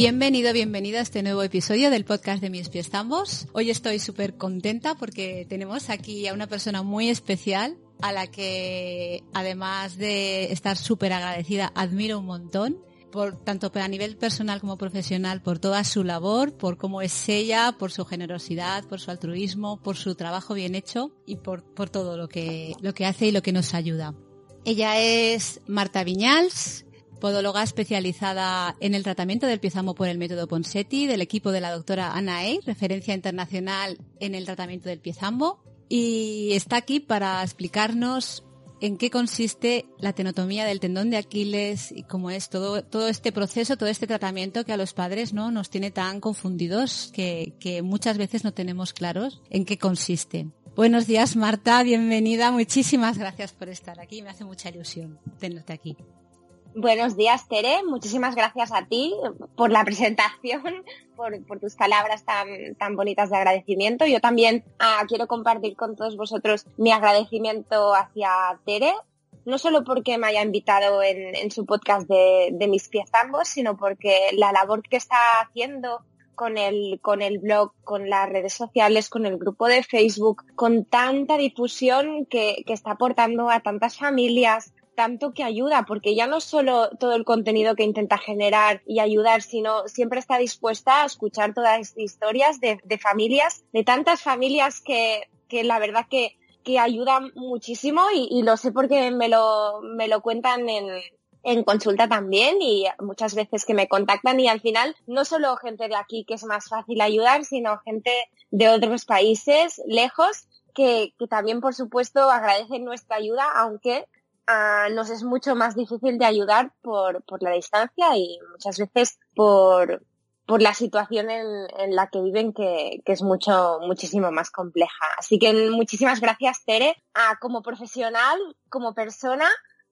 Bienvenido, bienvenida a este nuevo episodio del podcast de Mis Pies Tambos. Hoy estoy súper contenta porque tenemos aquí a una persona muy especial a la que, además de estar súper agradecida, admiro un montón. Por, tanto a nivel personal como profesional, por toda su labor, por cómo es ella, por su generosidad, por su altruismo, por su trabajo bien hecho y por, todo lo que, lo que hace y lo que nos ayuda. Ella es Marta Viñals, podóloga especializada en el tratamiento del piezamo por el método Ponseti, del equipo de la doctora Ana Ey, referencia internacional en el tratamiento del piezamo, y está aquí para explicarnos en qué consiste la tenotomía del tendón de Aquiles y cómo es todo, todo este proceso, todo este tratamiento que a los padres no nos tiene tan confundidos que, que muchas veces no tenemos claros en qué consiste. Buenos días Marta, bienvenida, muchísimas gracias por estar aquí, me hace mucha ilusión tenerte aquí. Buenos días, Tere. Muchísimas gracias a ti por la presentación, por, tus palabras tan, tan bonitas de agradecimiento. Yo también ah, quiero compartir con todos vosotros mi agradecimiento hacia Tere, no solo porque me haya invitado en, su podcast de, Mis pies ambos, sino porque la labor que está haciendo con el, con el blog, con las redes sociales, con el grupo de Facebook, con tanta difusión que, que está aportando a tantas familias, tanto que ayuda, porque ya no solo todo el contenido que intenta generar y ayudar, sino siempre está dispuesta a escuchar todas estas historias de, familias, de tantas familias que, la verdad que, que ayudan muchísimo y, lo sé porque me lo, me lo cuentan en, en consulta también y muchas veces que me contactan y al final no solo gente de aquí que es más fácil ayudar, sino gente de otros países lejos que, que también por supuesto agradecen nuestra ayuda, aunque nos es mucho más difícil de ayudar por, la distancia y muchas veces por, la situación en, la que viven que, es mucho, muchísimo más compleja. Así que muchísimas gracias, Tere. como profesional, como persona,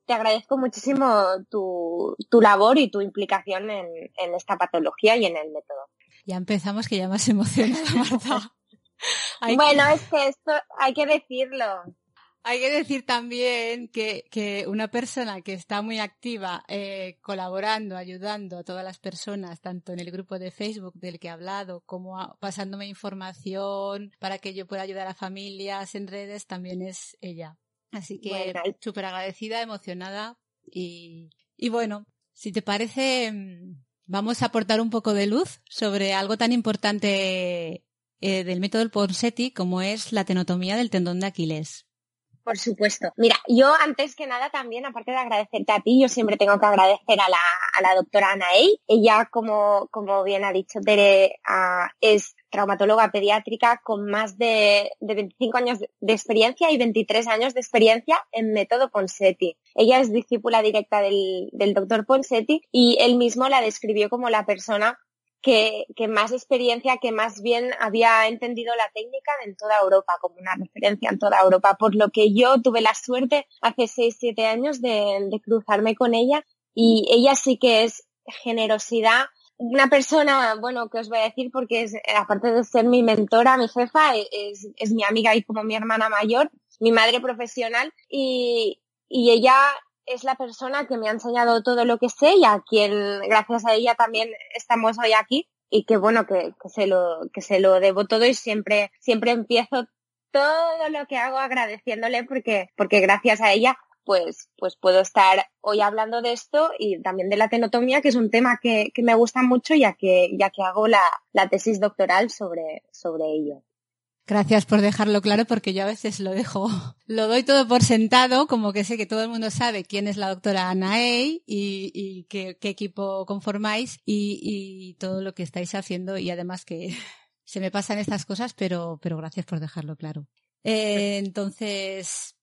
te agradezco muchísimo tu, labor y tu implicación en, esta patología y en el método. Ya empezamos que ya más emocionada, Marta. bueno, es que esto hay que decirlo. Hay que decir también que, una persona que está muy activa eh, colaborando, ayudando a todas las personas, tanto en el grupo de Facebook del que he hablado, como pasándome información para que yo pueda ayudar a familias en redes, también es ella. Así que súper agradecida, emocionada y, y bueno, si te parece, mm, vamos a aportar un poco de luz sobre algo tan importante eh, del método del Ponseti como es la tenotomía del tendón de Aquiles. Por supuesto. Mira, yo antes que nada también, aparte de agradecerte a ti, yo siempre tengo que agradecer a la, a la doctora. Ella, como, como bien ha dicho Tere, uh, es traumatóloga pediátrica con más de, de 25 años de experiencia y 23 años de experiencia en método Ponseti. Ella es discípula directa del, del doctor Ponseti y él mismo la describió como la persona que, más experiencia, que más bien había entendido la técnica en toda Europa, como una referencia en toda Europa, por lo que yo tuve la suerte hace 6, 7 años de, cruzarme con ella y ella sí que es generosidad, una persona, bueno, que os voy a decir porque es, aparte de ser mi mentora, mi jefa, es, es mi amiga y como mi hermana mayor, mi madre profesional y, y ella es la persona que me ha enseñado todo lo que sé y a quien gracias a ella también estamos hoy aquí y que bueno que, se lo que se lo debo todo y siempre siempre empiezo todo lo que hago agradeciéndole porque porque gracias a ella pues pues puedo estar hoy hablando de esto y también de la tenotomía que es un tema que, que me gusta mucho ya que ya que hago la, la tesis doctoral sobre sobre ello Gracias por dejarlo claro porque yo a veces lo dejo, lo doy todo por sentado, como que sé que todo el mundo sabe quién es la doctora Ana y, y qué, equipo conformáis y, todo lo que estáis haciendo y además que se me pasan estas cosas, pero, pero gracias por dejarlo claro. Eh, entonces,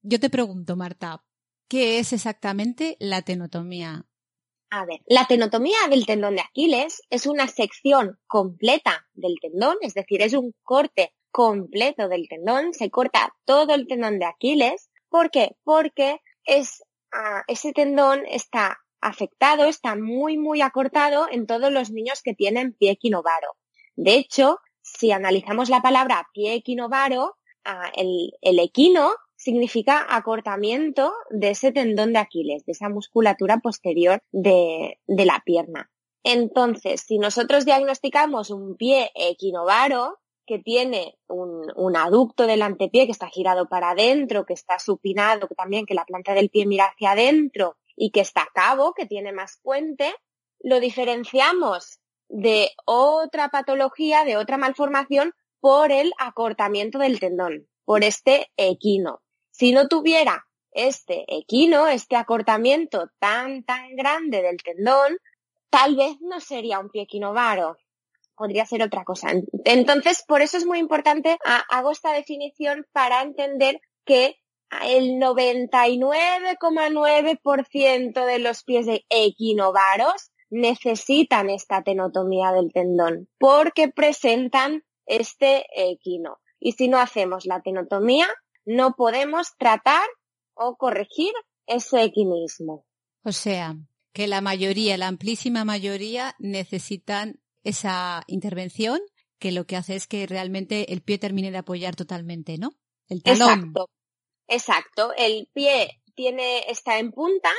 yo te pregunto, Marta, ¿qué es exactamente la tenotomía? A ver, la tenotomía del tendón de Aquiles es una sección completa del tendón, es decir, es un corte completo del tendón, se corta todo el tendón de Aquiles. ¿Por qué? Porque ah, ese tendón está afectado, está muy, muy acortado en todos los niños que tienen pie equinovaro. De hecho, si analizamos la palabra pie equinovaro, ah, el, el equino significa acortamiento de ese tendón de Aquiles, de esa musculatura posterior de, de la pierna. Entonces, si nosotros diagnosticamos un pie equinovaro, que tiene un, un, aducto del antepié que está girado para adentro, que está supinado también, que la planta del pie mira hacia adentro y que está cabo, que tiene más puente, lo diferenciamos de otra patología, de otra malformación, por el acortamiento del tendón, por este equino. Si no tuviera este equino, este acortamiento tan, tan grande del tendón, tal vez no sería un pie equinovaro, podría ser otra cosa. Entonces, por eso es muy importante, hago esta definición para entender que el 99,9% de los pies de equinovaros necesitan esta tenotomía del tendón porque presentan este equino. Y si no hacemos la tenotomía, no podemos tratar o corregir ese equinismo. O sea, que la mayoría, la amplísima mayoría necesitan esa intervención que lo que hace es que realmente el pie termine de apoyar totalmente, ¿no? El talón. Exacto. Exacto. El pie tiene, está en punta.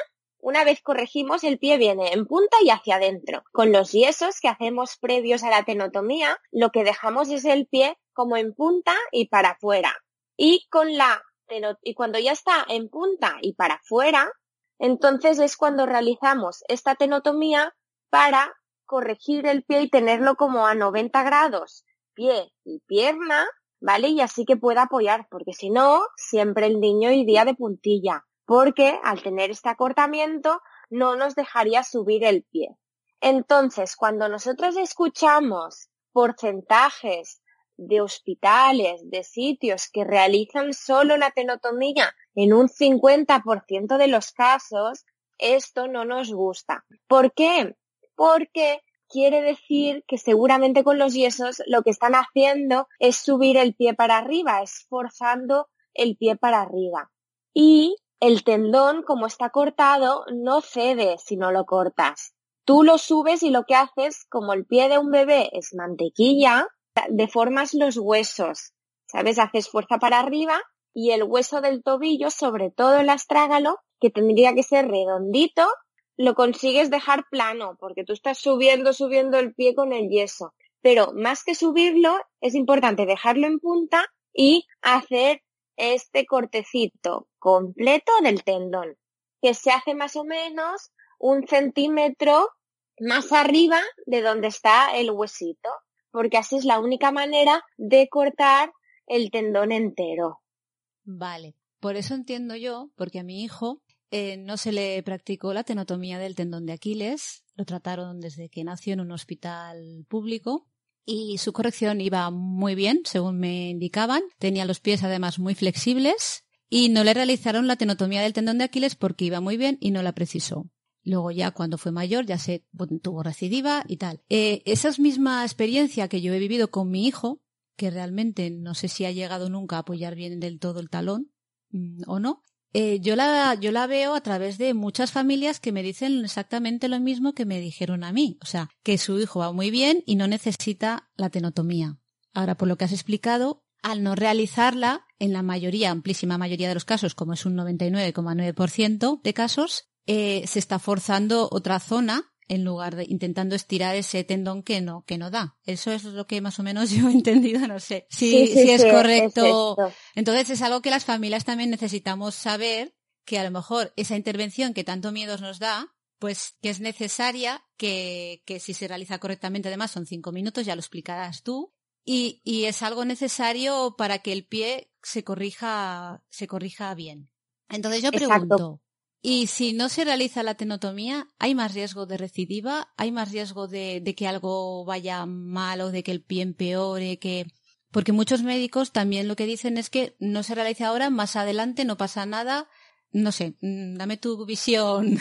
Una vez corregimos, el pie viene en punta y hacia adentro. Con los yesos que hacemos previos a la tenotomía, lo que dejamos es el pie como en punta y para afuera. Y con la y cuando ya está en punta y para afuera, entonces es cuando realizamos esta tenotomía para corregir el pie y tenerlo como a 90 grados, pie y pierna, ¿vale? Y así que pueda apoyar, porque si no, siempre el niño iría de puntilla, porque al tener este acortamiento no nos dejaría subir el pie. Entonces, cuando nosotros escuchamos porcentajes de hospitales, de sitios que realizan solo la tenotomía en un 50% de los casos, esto no nos gusta. ¿Por qué? Porque quiere decir que seguramente con los yesos lo que están haciendo es subir el pie para arriba, esforzando el pie para arriba. Y el tendón, como está cortado, no cede si no lo cortas. Tú lo subes y lo que haces, como el pie de un bebé es mantequilla, deformas los huesos. ¿Sabes? Haces fuerza para arriba y el hueso del tobillo, sobre todo el astrágalo, que tendría que ser redondito, lo consigues dejar plano, porque tú estás subiendo, subiendo el pie con el yeso. Pero más que subirlo, es importante dejarlo en punta y hacer este cortecito completo del tendón, que se hace más o menos un centímetro más arriba de donde está el huesito, porque así es la única manera de cortar el tendón entero. Vale, por eso entiendo yo, porque a mi hijo eh, no se le practicó la tenotomía del tendón de Aquiles, lo trataron desde que nació en un hospital público y su corrección iba muy bien, según me indicaban. Tenía los pies además muy flexibles y no le realizaron la tenotomía del tendón de Aquiles porque iba muy bien y no la precisó. Luego ya cuando fue mayor ya se tuvo recidiva y tal. Eh, esa misma experiencia que yo he vivido con mi hijo, que realmente no sé si ha llegado nunca a apoyar bien del todo el talón mm, o no, eh, yo, la, yo la veo a través de muchas familias que me dicen exactamente lo mismo que me dijeron a mí. O sea, que su hijo va muy bien y no necesita la tenotomía. Ahora, por lo que has explicado, al no realizarla, en la mayoría, amplísima mayoría de los casos, como es un 99,9% de casos, eh, se está forzando otra zona en lugar de intentando estirar ese tendón que no, que no da. Eso es lo que más o menos yo he entendido, no sé si, si es correcto. Entonces es algo que las familias también necesitamos saber que a lo mejor esa intervención que tanto miedos nos da, pues que es necesaria, que, que si se realiza correctamente, además son cinco minutos, ya lo explicarás tú, y, y es algo necesario para que el pie se corrija, se corrija bien. Entonces yo pregunto, y si no se realiza la tenotomía, ¿hay más riesgo de recidiva? ¿Hay más riesgo de, que algo vaya mal o de que el pie empeore? Que... Porque muchos médicos también lo que dicen es que no se realiza ahora, más adelante no pasa nada, no sé, mm, dame tu visión.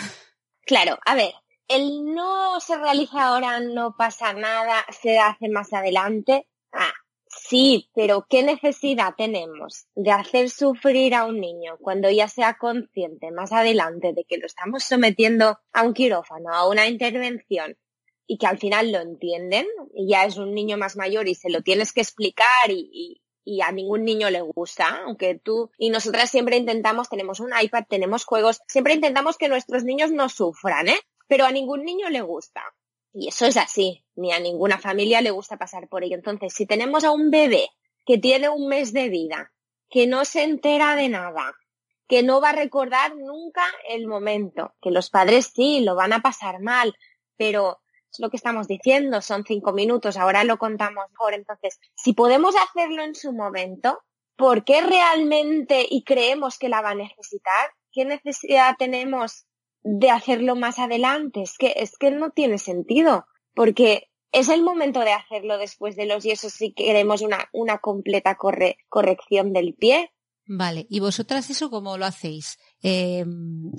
Claro, a ver, el no se realiza ahora, no pasa nada, se hace más adelante. Ah, sí, pero ¿qué necesidad tenemos de hacer sufrir a un niño cuando ya sea consciente más adelante de que lo estamos sometiendo a un quirófano, a una intervención y que al final lo entienden? Y ya es un niño más mayor y se lo tienes que explicar y, y a ningún niño le gusta, aunque tú y nosotras siempre intentamos, tenemos un iPad, tenemos juegos, siempre intentamos que nuestros niños no sufran, ¿eh? Pero a ningún niño le gusta. Y eso es así, ni a ninguna familia le gusta pasar por ello. Entonces, si tenemos a un bebé que tiene un mes de vida, que no se entera de nada, que no va a recordar nunca el momento, que los padres sí lo van a pasar mal, pero es lo que estamos diciendo, son cinco minutos, ahora lo contamos mejor. Entonces, si podemos hacerlo en su momento, ¿por qué realmente y creemos que la va a necesitar? ¿Qué necesidad tenemos de hacerlo más adelante? Es que, es que no tiene sentido, porque es el momento de hacerlo después de los yesos si queremos una, una completa corrección del pie. Vale, ¿y vosotras eso cómo lo hacéis? Eh,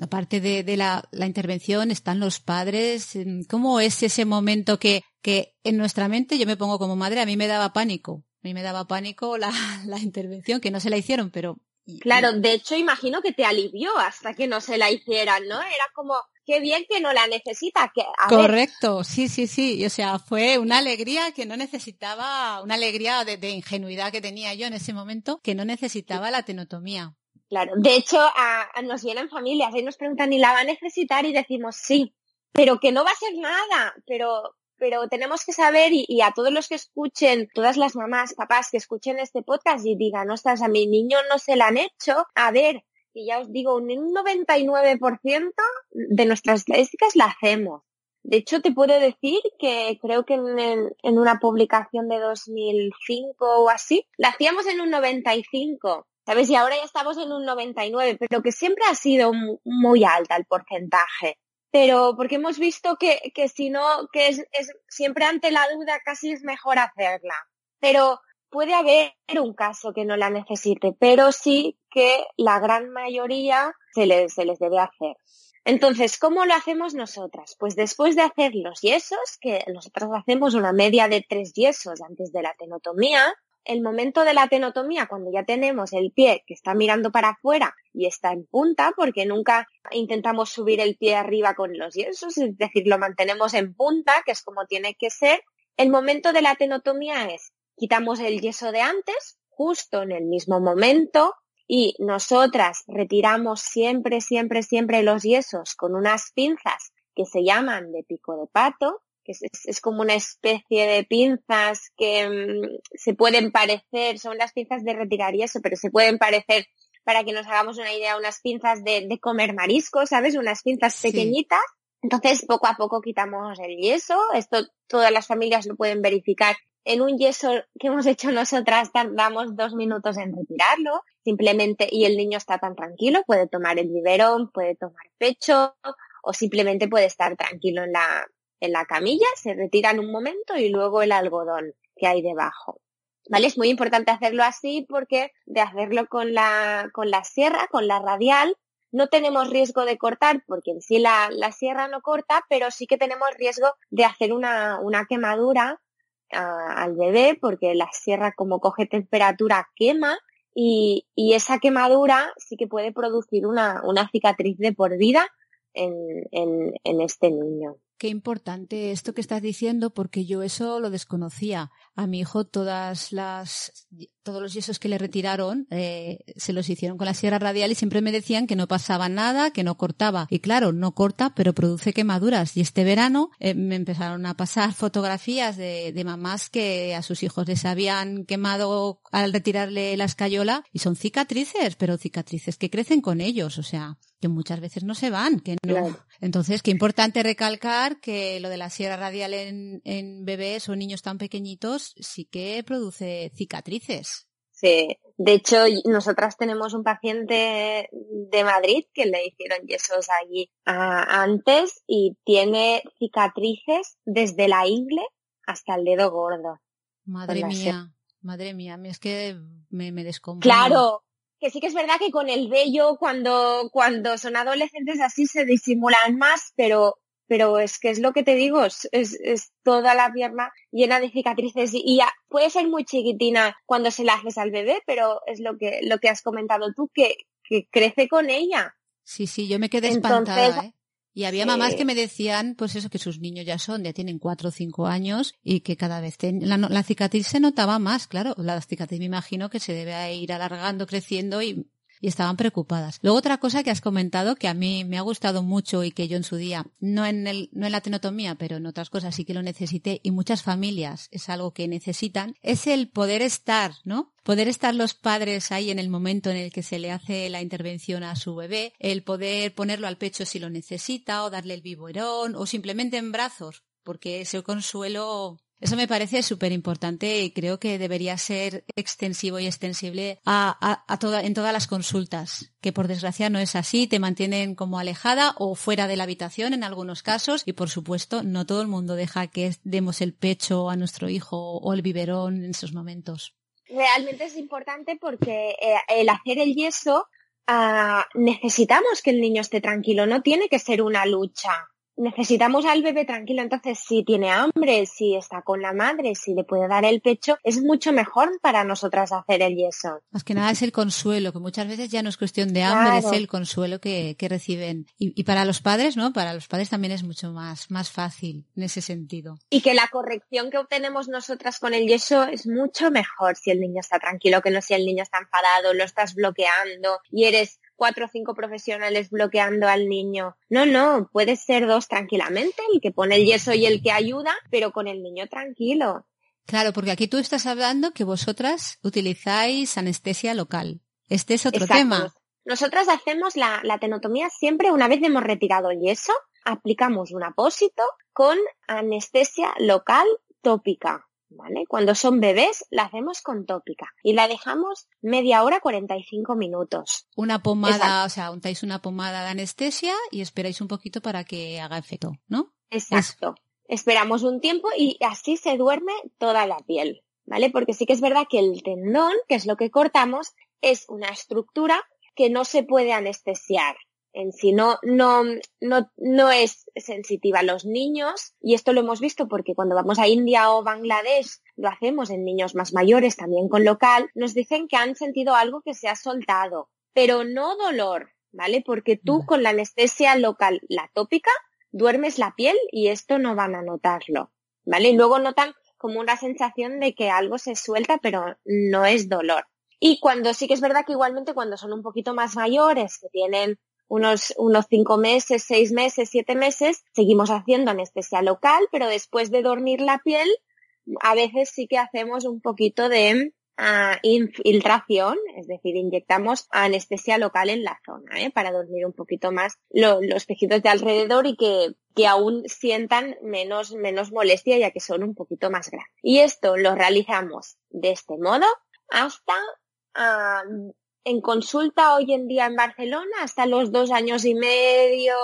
aparte de, la, intervención, están los padres. ¿Cómo es ese momento que, que en nuestra mente, yo me pongo como madre, a mí me daba pánico? A mí me daba pánico la, la intervención, que no se la hicieron, pero Claro, de hecho imagino que te alivió hasta que no se la hicieran, ¿no? Era como, qué bien que no la necesita. Que, Correcto, sí, sí, sí. O sea, fue una alegría que no necesitaba, una alegría de, ingenuidad que tenía yo en ese momento, que no necesitaba la tenotomía. Claro, de hecho a, nos vienen familias y nos preguntan, ¿y la va a necesitar? Y decimos sí, pero que no va a ser nada, pero pero tenemos que saber y, a todos los que escuchen, todas las mamás, papás que escuchen este podcast y digan, ostras, a mi niño no se la han hecho, a ver, y ya os digo, un 99% de nuestras estadísticas la hacemos. De hecho, te puedo decir que creo que en, en, una publicación de 2005 o así, la hacíamos en un 95. ¿Sabes? Y ahora ya estamos en un 99, pero que siempre ha sido muy alta el porcentaje pero porque hemos visto que, que si no, que es, es, siempre ante la duda casi es mejor hacerla. Pero puede haber un caso que no la necesite, pero sí que la gran mayoría se les, se les debe hacer. Entonces, ¿cómo lo hacemos nosotras? Pues después de hacer los yesos, que nosotras hacemos una media de tres yesos antes de la tenotomía, el momento de la tenotomía, cuando ya tenemos el pie que está mirando para afuera y está en punta, porque nunca intentamos subir el pie arriba con los yesos, es decir, lo mantenemos en punta, que es como tiene que ser, el momento de la tenotomía es quitamos el yeso de antes, justo en el mismo momento, y nosotras retiramos siempre, siempre, siempre los yesos con unas pinzas que se llaman de pico de pato, es, como una especie de pinzas que mm, se pueden parecer, son las pinzas de retirar y eso, pero se pueden parecer, para que nos hagamos una idea, unas pinzas de, comer marisco, ¿sabes? Unas pinzas pequeñitas. Entonces, poco a poco quitamos el yeso. Esto todas las familias lo pueden verificar. En un yeso que hemos hecho nosotras tardamos dos minutos en retirarlo, simplemente, y el niño está tan tranquilo, puede tomar el biberón, puede tomar pecho, o simplemente puede estar tranquilo en la, en la camilla, se retiran un momento y luego el algodón que hay debajo. ¿Vale? Es muy importante hacerlo así porque de hacerlo con la, con la sierra, con la radial, no tenemos riesgo de cortar porque en sí la, la sierra no corta, pero sí que tenemos riesgo de hacer una, una quemadura ah, al bebé porque la sierra como coge temperatura quema y, y esa quemadura sí que puede producir una, una cicatriz de por vida en, en, en este niño. Qué importante esto que estás diciendo porque yo eso lo desconocía. A mi hijo todas las todos los yesos que le retiraron eh, se los hicieron con la sierra radial y siempre me decían que no pasaba nada, que no cortaba. Y claro, no corta, pero produce quemaduras. Y este verano eh, me empezaron a pasar fotografías de, de mamás que a sus hijos les habían quemado al retirarle la escayola y son cicatrices, pero cicatrices que crecen con ellos. O sea, que muchas veces no se van, que no. Entonces, qué importante recalcar que lo de la sierra radial en, en bebés o niños tan pequeñitos sí que produce cicatrices. Sí, de hecho, nosotras tenemos un paciente de Madrid que le hicieron yesos allí antes y tiene cicatrices desde la ingle hasta el dedo gordo. Madre mía, madre mía, es que me, me Claro, que sí que es verdad que con el vello cuando, cuando son adolescentes así se disimulan más, pero, pero es que es lo que te digo, es, es toda la pierna llena de cicatrices y, ya puede ser muy chiquitina cuando se la haces al bebé, pero es lo que, lo que has comentado tú, que, que crece con ella. Sí, sí, yo me quedé espantada, ¿eh? Y había mamás que me decían, pues eso, que sus niños ya son, ya tienen cuatro o cinco años y que cada vez la, la, cicatriz se notaba más, claro. La cicatriz me imagino que se debe ir alargando, creciendo y y estaban preocupadas. Luego otra cosa que has comentado que a mí me ha gustado mucho y que yo en su día, no en, el, no en la tenotomía, pero en otras cosas sí que lo necesité y muchas familias es algo que necesitan, es el poder estar, ¿no? Poder estar los padres ahí en el momento en el que se le hace la intervención a su bebé, el poder ponerlo al pecho si lo necesita o darle el biberón o simplemente en brazos, porque ese consuelo eso me parece súper importante y creo que debería ser extensivo y extensible a, en todas las consultas, que por desgracia no es así, te mantienen como alejada o fuera de la habitación en algunos casos y por supuesto no todo el mundo deja que demos el pecho a nuestro hijo o el biberón en esos momentos. Realmente es importante porque eh, el hacer el yeso ah, necesitamos que el niño esté tranquilo, no tiene que ser una lucha necesitamos al bebé tranquilo, entonces si tiene hambre, si está con la madre, si le puede dar el pecho, es mucho mejor para nosotras hacer el yeso. Más que nada es el consuelo, que muchas veces ya no es cuestión de hambre, es el consuelo que, que reciben. Y, y, para los padres, ¿no? Para los padres también es mucho más, más fácil en ese sentido. Y que la corrección que obtenemos nosotras con el yeso es mucho mejor si el niño está tranquilo, que no si el niño está enfadado, lo estás bloqueando y eres cuatro o cinco profesionales bloqueando al niño. No, no, puede ser dos tranquilamente, el que pone el yeso y el que ayuda, pero con el niño tranquilo. Claro, porque aquí tú estás hablando que vosotras utilizáis anestesia local. Este es otro tema. Nosotras hacemos la, la tenotomía siempre una vez hemos retirado el yeso, aplicamos un apósito con anestesia local tópica. ¿Vale? Cuando son bebés la hacemos con tópica y la dejamos media hora 45 minutos. Una pomada, o sea, untáis una pomada de anestesia y esperáis un poquito para que haga efecto, ¿no? Exacto. Esperamos un tiempo y así se duerme toda la piel, ¿vale? Porque sí que es verdad que el tendón, que es lo que cortamos, es una estructura que no se puede anestesiar en sí no, no, no, no es sensitiva a los niños y esto lo hemos visto porque cuando vamos a India o Bangladesh lo hacemos en niños más mayores también con local, nos dicen que han sentido algo que se ha soltado, pero no dolor, ¿vale? Porque tú con la anestesia local, la tópica, duermes la piel y esto no van a notarlo, ¿vale? Y luego notan como una sensación de que algo se suelta, pero no es dolor. Y cuando sí que es verdad que igualmente cuando son un poquito más mayores, que tienen unos, unos cinco meses, seis meses, siete meses, seguimos haciendo anestesia local, pero después de dormir la piel, a veces sí que hacemos un poquito de uh, infiltración, es decir, inyectamos anestesia local en la zona, ¿eh? para dormir un poquito más los tejidos de alrededor y que, que aún sientan menos, menos molestia ya que son un poquito más grandes. Y esto lo realizamos de este modo hasta uh, en consulta hoy en día en Barcelona hasta los dos años y medio,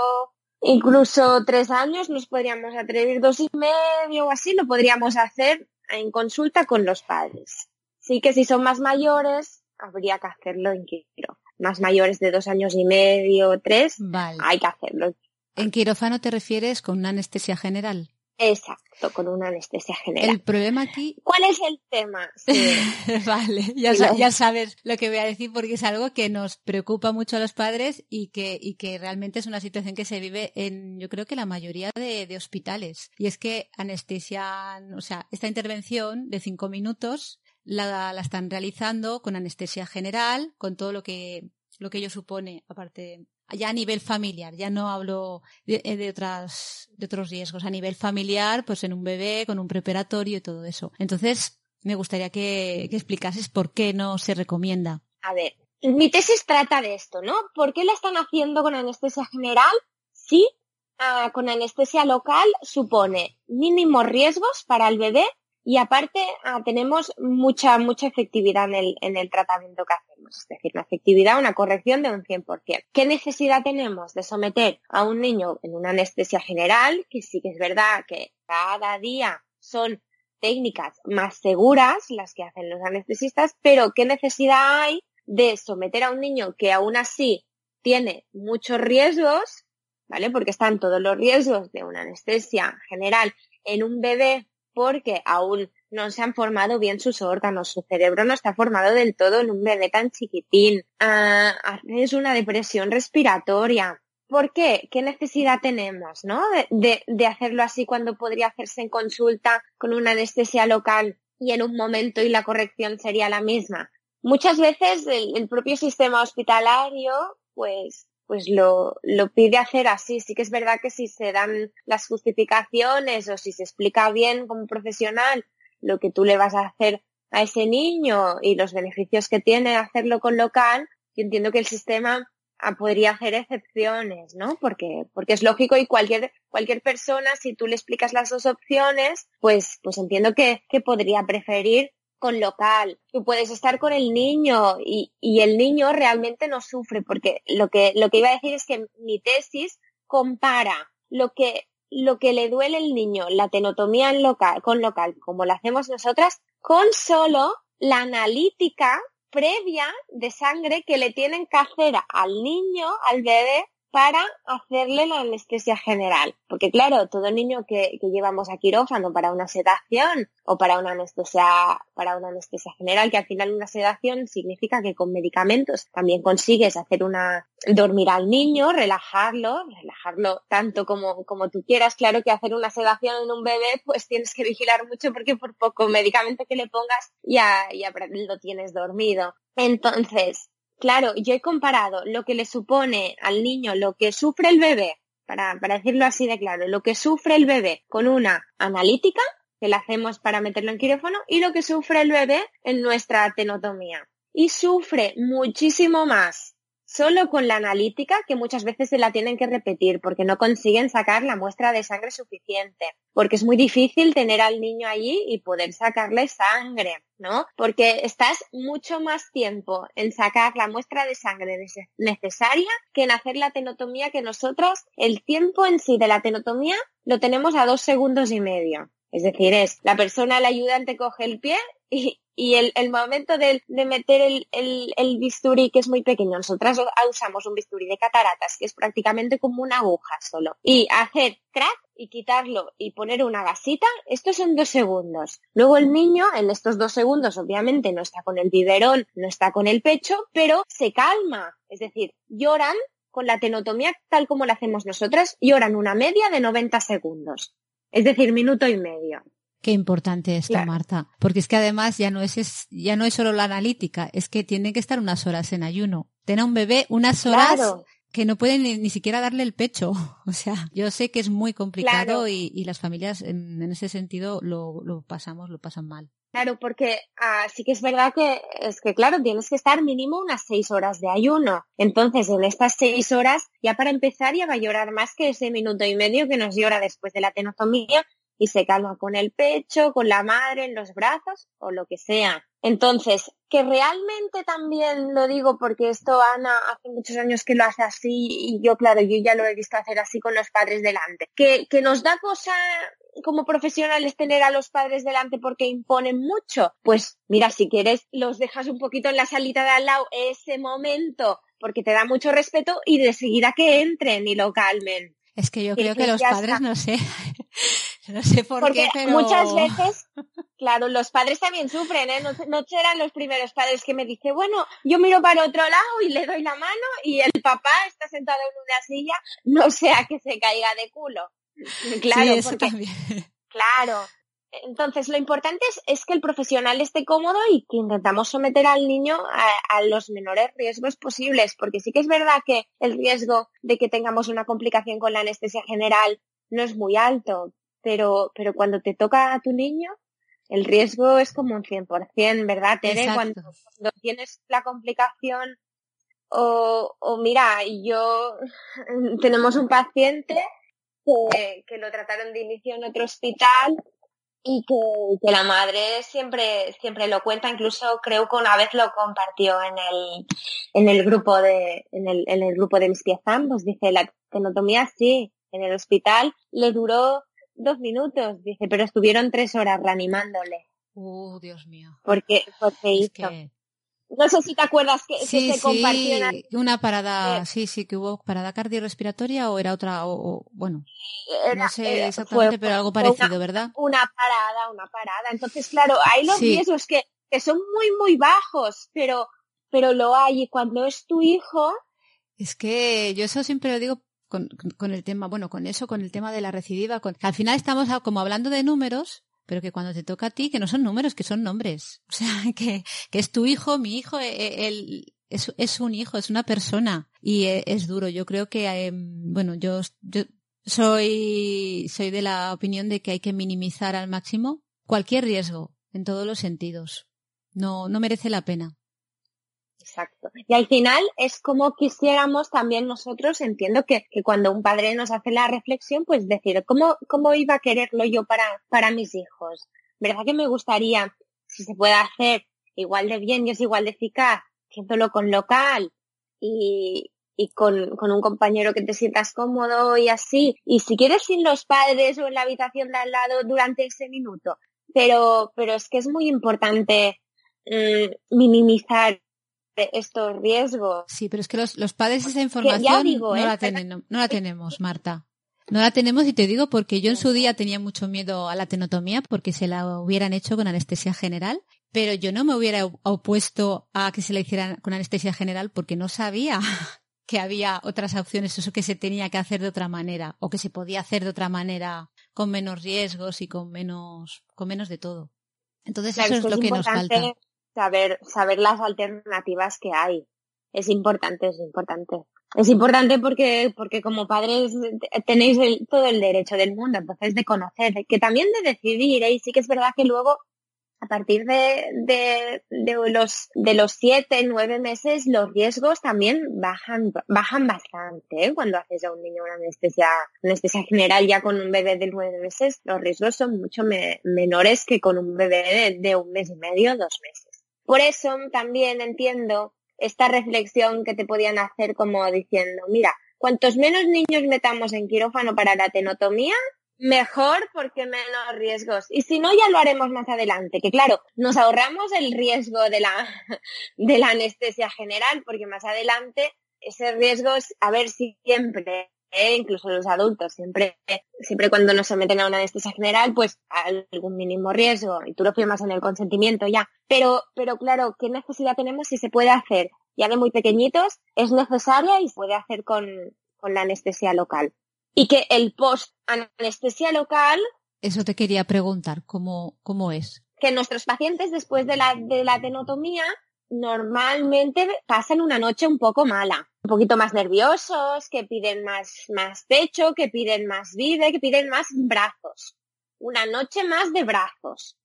incluso tres años nos podríamos atrever, dos y medio o así lo podríamos hacer en consulta con los padres. Sí que si son más mayores, habría que hacerlo en quirófano. Más mayores de dos años y medio, tres, hay que hacerlo. ¿En quirófano te refieres con una anestesia general? Exacto, con una anestesia general. El problema aquí. ¿Cuál es el tema? vale, ya, ya, sabes lo que voy a decir porque es algo que nos preocupa mucho a los padres y que, y que realmente es una situación que se vive en, yo creo que la mayoría de, de hospitales. Y es que anestesia, o sea, esta intervención de cinco minutos la, la están realizando con anestesia general, con todo lo que, lo que ello supone, aparte ya a nivel familiar, ya no hablo de, eh, de, otras, de otros riesgos, a nivel familiar, pues en un bebé, con un preparatorio y todo eso. Entonces, me gustaría que, que explicases por qué no se recomienda. A ver, mi tesis trata de esto, ¿no? ¿Por qué la están haciendo con anestesia general? Sí, ah, con anestesia local supone mínimos riesgos para el bebé y aparte ah, tenemos mucha, mucha efectividad en el, en el tratamiento que hacemos, es decir, una efectividad, una corrección de un 100%. ¿Qué necesidad tenemos de someter a un niño en una anestesia general? Que sí que es verdad que cada día son técnicas más seguras las que hacen los anestesistas, pero ¿qué necesidad hay de someter a un niño que aún así tiene muchos riesgos, ¿vale? Porque están todos los riesgos de una anestesia general en un bebé porque aún no se han formado bien sus órganos, su cerebro no está formado del todo en un bebé tan chiquitín, ah, es una depresión respiratoria. ¿Por qué? ¿Qué necesidad tenemos, no? De, de, hacerlo así cuando podría hacerse en consulta con una anestesia local y en un momento y la corrección sería la misma. Muchas veces el propio sistema hospitalario, pues, pues lo, lo pide hacer así. Sí que es verdad que si se dan las justificaciones o si se explica bien como profesional lo que tú le vas a hacer a ese niño y los beneficios que tiene hacerlo con local, yo entiendo que el sistema ah, podría hacer excepciones, ¿no? Porque, porque es lógico y cualquier, cualquier persona, si tú le explicas las dos opciones, pues, pues entiendo que, que podría preferir con local. Tú puedes estar con el niño y, y el niño realmente no sufre porque lo que, lo que iba a decir es que mi tesis compara lo que, lo que le duele al niño, la tenotomía en local, con local, como lo hacemos nosotras, con solo la analítica previa de sangre que le tienen que hacer al niño, al bebé, para hacerle la anestesia general. Porque claro, todo niño que, llevamos a quirófano para una sedación o para una anestesia, para una anestesia general, que al final una sedación significa que con medicamentos también consigues hacer una, dormir al niño, relajarlo, relajarlo tanto como, como tú quieras. Claro que hacer una sedación en un bebé, pues tienes que vigilar mucho porque por poco medicamento que le pongas ya, ya lo tienes dormido. Entonces, Claro, yo he comparado lo que le supone al niño, lo que sufre el bebé, para, para decirlo así de claro, lo que sufre el bebé con una analítica, que la hacemos para meterlo en quirófano, y lo que sufre el bebé en nuestra tenotomía. Y sufre muchísimo más solo con la analítica que muchas veces se la tienen que repetir porque no consiguen sacar la muestra de sangre suficiente, porque es muy difícil tener al niño allí y poder sacarle sangre, ¿no? Porque estás mucho más tiempo en sacar la muestra de sangre necesaria que en hacer la tenotomía que nosotros, el tiempo en sí de la tenotomía lo tenemos a dos segundos y medio. Es decir, es la persona, el ayudante coge el pie y, y el, el momento de, de meter el, el, el, bisturí, que es muy pequeño, nosotras usamos un bisturí de cataratas, que es prácticamente como una aguja solo, y hacer crack y quitarlo y poner una gasita, esto son dos segundos. Luego el niño, en estos dos segundos, obviamente no está con el biberón, no está con el pecho, pero se calma. Es decir, lloran con la tenotomía tal como la hacemos nosotras, lloran una media de 90 segundos. Es decir, minuto y medio. Qué importante esto, Marta. Porque es que además ya no es, ya no es solo la analítica, es que tiene que estar unas horas en ayuno. Tener un bebé unas horas que no pueden ni, siquiera darle el pecho. O sea, yo sé que es muy complicado y, las familias en, ese sentido lo, lo, pasamos, lo pasan mal. Claro, porque ah, sí que es verdad que es que, claro, tienes que estar mínimo unas seis horas de ayuno. Entonces, en estas seis horas, ya para empezar, ya va a llorar más que ese minuto y medio que nos llora después de la tenotomía y se calma con el pecho, con la madre en los brazos o lo que sea. Entonces, que realmente también lo digo porque esto Ana hace muchos años que lo hace así y yo, claro, yo ya lo he visto hacer así con los padres delante. Que, que nos da cosa como profesionales tener a los padres delante porque imponen mucho. Pues mira, si quieres, los dejas un poquito en la salita de al lado ese momento porque te da mucho respeto y de seguida que entren y lo calmen. Es que yo creo que, los padres, no sé, no sé por Porque qué, muchas veces, claro, los padres también sufren, ¿eh? No, no serán los primeros padres que me dicen, bueno, yo miro para otro lado y le doy la mano y el papá está sentado en una silla, no sea que se caiga de culo. Claro, porque, claro. Entonces, lo importante es, que el profesional esté cómodo y que intentamos someter al niño a, los menores riesgos posibles, porque sí que es verdad que el riesgo de que tengamos una complicación con la anestesia general no es muy alto, pero, pero cuando te toca a tu niño, el riesgo es como un 100%, ¿verdad, Tere? Cuando, cuando, tienes la complicación o, o mira, yo tenemos un paciente que, que lo trataron de inicio en otro hospital y que, la madre siempre siempre lo cuenta incluso creo que una vez lo compartió en el en el grupo de en el, en el grupo de mis pies ambos dice la tenotomía sí en el hospital le duró dos minutos dice pero estuvieron tres horas reanimándole uh Dios mío porque porque hizo no sé si te acuerdas que, sí, se compartió sí, una parada, sí, sí, que hubo parada cardiorrespiratoria o era otra, o, bueno, no sé exactamente, pero algo parecido, ¿verdad? Una parada, una parada. Entonces, claro, hay los riesgos que, que son muy, muy bajos, pero, pero lo hay. Y cuando es tu hijo... Es que yo eso siempre lo digo con, con, el tema, bueno, con eso, con el tema de la recidiva, con, al final estamos como hablando de números, pero que cuando te toca a ti, que no son números, que son nombres. O sea, que, que es tu hijo, mi hijo, él, e, es, es un hijo, es una persona. Y e, es, duro. Yo creo que, em, bueno, yo, yo soy, soy de la opinión de que hay que minimizar al máximo cualquier riesgo, en todos los sentidos. No, no merece la pena. Exacto. Y al final es como quisiéramos también nosotros, entiendo que, que, cuando un padre nos hace la reflexión, pues decir, ¿cómo, cómo iba a quererlo yo para, para mis hijos? ¿Verdad que me gustaría, si se puede hacer igual de bien y es igual de eficaz, haciéndolo con local y, y con, con, un compañero que te sientas cómodo y así. Y si quieres sin los padres o en la habitación de al lado durante ese minuto. Pero, pero es que es muy importante mm, minimizar estos riesgos. Sí, pero es que los, los padres esa información no, ¿eh? la no la tenemos, Marta. No la tenemos y te digo porque yo en su día tenía mucho miedo a la tenotomía porque se la hubieran hecho con anestesia general, pero yo no me hubiera opuesto a que se la hicieran con anestesia general porque no sabía que había otras opciones, eso que se tenía que hacer de otra manera o que se podía hacer de otra manera con menos riesgos y con menos, con menos de todo. Entonces eso es lo que nos falta saber, saber las alternativas que hay. Es importante, es importante. Es importante porque, porque como padres tenéis todo el derecho del mundo, entonces de conocer, que también de decidir, y sí que es verdad que luego a partir de, de, de, los de los siete, nueve meses, los riesgos también bajan, bajan bastante. ¿eh? Cuando haces a un niño una anestesia, anestesia general ya con un bebé de nueve meses, los riesgos son mucho menores que con un bebé de un mes y medio, dos meses. Por eso también entiendo esta reflexión que te podían hacer como diciendo, mira, cuantos menos niños metamos en quirófano para la tenotomía, mejor porque menos riesgos. Y si no, ya lo haremos más adelante, que claro, nos ahorramos el riesgo de la, de la anestesia general, porque más adelante ese riesgo es, a ver, si siempre incluso los adultos, siempre, siempre cuando nos someten a una anestesia general, pues algún mínimo riesgo, y tú lo firmas en el consentimiento ya. Pero, pero claro, ¿qué necesidad tenemos si se puede hacer ya de muy pequeñitos? Es necesaria y se puede hacer con, con la anestesia local. Y que el post anestesia local. Eso te quería preguntar, ¿cómo, cómo es? Que nuestros pacientes después de la, de la tenotomía normalmente pasan una noche un poco mala, un poquito más nerviosos, que piden más, más pecho, que piden más vida, que piden más brazos. Una noche más de brazos.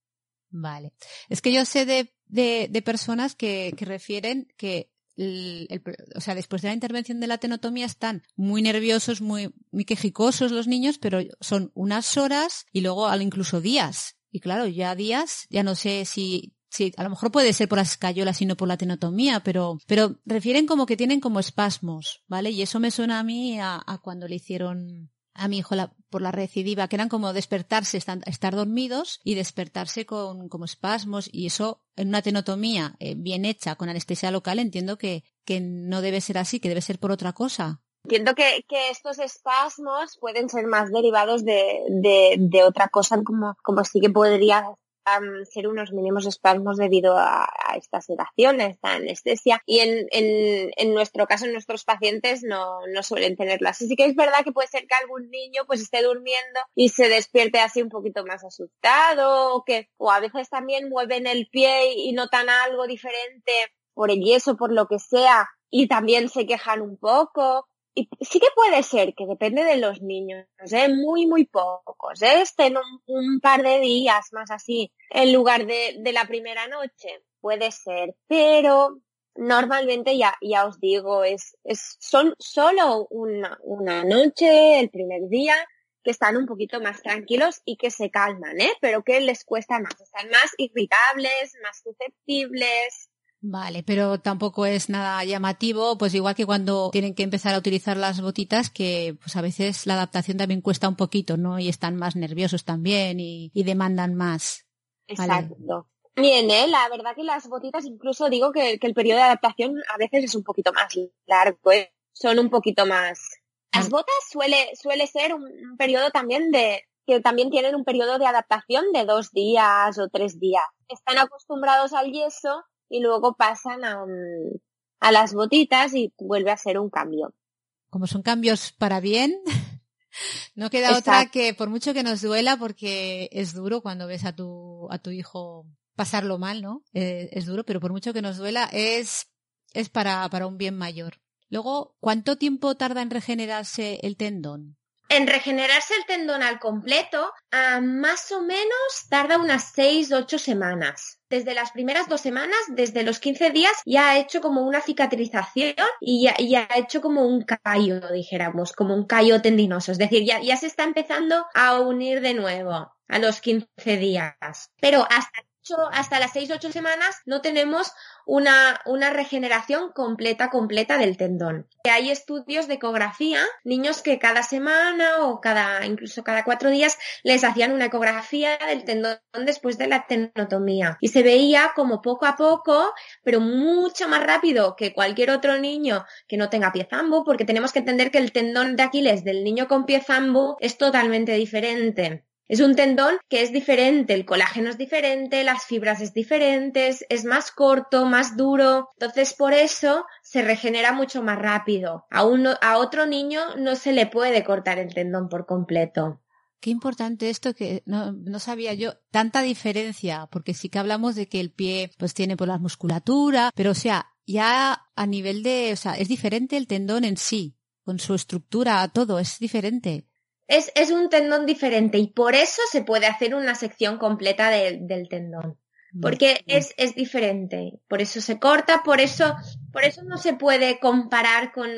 Vale. Es que yo sé de, de, personas que, que refieren que el, o sea, después de la intervención de la tenotomía están muy nerviosos, muy, muy quejicosos los niños, pero son unas horas y luego incluso días. Y claro, ya días, ya no sé si Sí, a lo mejor puede ser por las escayolas y no por la tenotomía, pero, pero refieren como que tienen como espasmos, ¿vale? Y eso me suena a mí a, cuando le hicieron a mi hijo la, por la recidiva, que eran como despertarse, estar, dormidos y despertarse con como espasmos y eso en una tenotomía eh, bien hecha con anestesia local entiendo que, que no debe ser así, que debe ser por otra cosa. Entiendo que, que estos espasmos pueden ser más derivados de, de, de otra cosa como, como sí que podría ser unos mínimos espasmos debido a, estas sedaciones, a anestesia. Y en, nuestro caso, en nuestros pacientes no, no suelen tenerlas. Así que es verdad que puede ser que algún niño pues esté durmiendo y se despierte así un poquito más asustado o que, o a veces también mueven el pie y notan algo diferente por el yeso, por lo que sea, y también se quejan un poco y sí que puede ser que depende de los niños, ¿eh? muy, muy pocos, ¿eh? estén un, un, par de días más así en lugar de, de la primera noche, puede ser, pero normalmente ya, ya os digo, es, es, son solo una, una noche, el primer día, que están un poquito más tranquilos y que se calman, ¿eh? pero que les cuesta más, están más irritables, más susceptibles, Vale, pero tampoco es nada llamativo, pues igual que cuando tienen que empezar a utilizar las botitas, que pues a veces la adaptación también cuesta un poquito, ¿no? Y están más nerviosos también y, y demandan más. Exacto. Bien, ¿eh? la verdad que las botitas incluso digo que, el periodo de adaptación a veces es un poquito más largo, ¿eh? son un poquito más... Las botas suele, suele ser un, periodo también de, que también tienen un periodo de adaptación de dos días o tres días. Están acostumbrados al yeso y luego pasan a, a las botitas y vuelve a ser un cambio. Como son cambios para bien, no queda otra que, por mucho que nos duela, porque es duro cuando ves a tu, a tu hijo pasarlo mal, ¿no? Eh, es duro, pero por mucho que nos duela, es, es para, para un bien mayor. Luego, ¿cuánto tiempo tarda en regenerarse el tendón? En regenerarse el tendón al completo, más o menos tarda unas 6-8 semanas. Desde las primeras dos semanas, desde los 15 días, ya ha hecho como una cicatrización y ya, ha hecho como un callo, dijéramos, como un callo tendinoso. Es decir, ya, ya se está empezando a unir de nuevo a los 15 días. Pero hasta hasta las 6-8 semanas no tenemos una, una regeneración completa, completa del tendón. Hay estudios de ecografía, niños que cada semana o cada, incluso cada cuatro días les hacían una ecografía del tendón después de la tenotomía y se veía como poco a poco, pero mucho más rápido que cualquier otro niño que no tenga pie zambo, porque tenemos que entender que el tendón de Aquiles del niño con pie zambo es totalmente diferente. Es un tendón que es diferente, el colágeno es diferente, las fibras es diferentes, es más corto, más duro. Entonces, por eso se regenera mucho más rápido. A, uno, a otro niño no se le puede cortar el tendón por completo. Qué importante esto que no, no, sabía yo tanta diferencia, porque sí que hablamos de que el pie pues tiene por la musculatura, pero o sea, ya a nivel de, o sea, es diferente el tendón en sí, con su estructura, todo, es diferente. Es, un tendón diferente y por eso se puede hacer una sección completa del tendón. Porque es, es, diferente. Por eso se corta, por eso, por eso no se puede comparar con,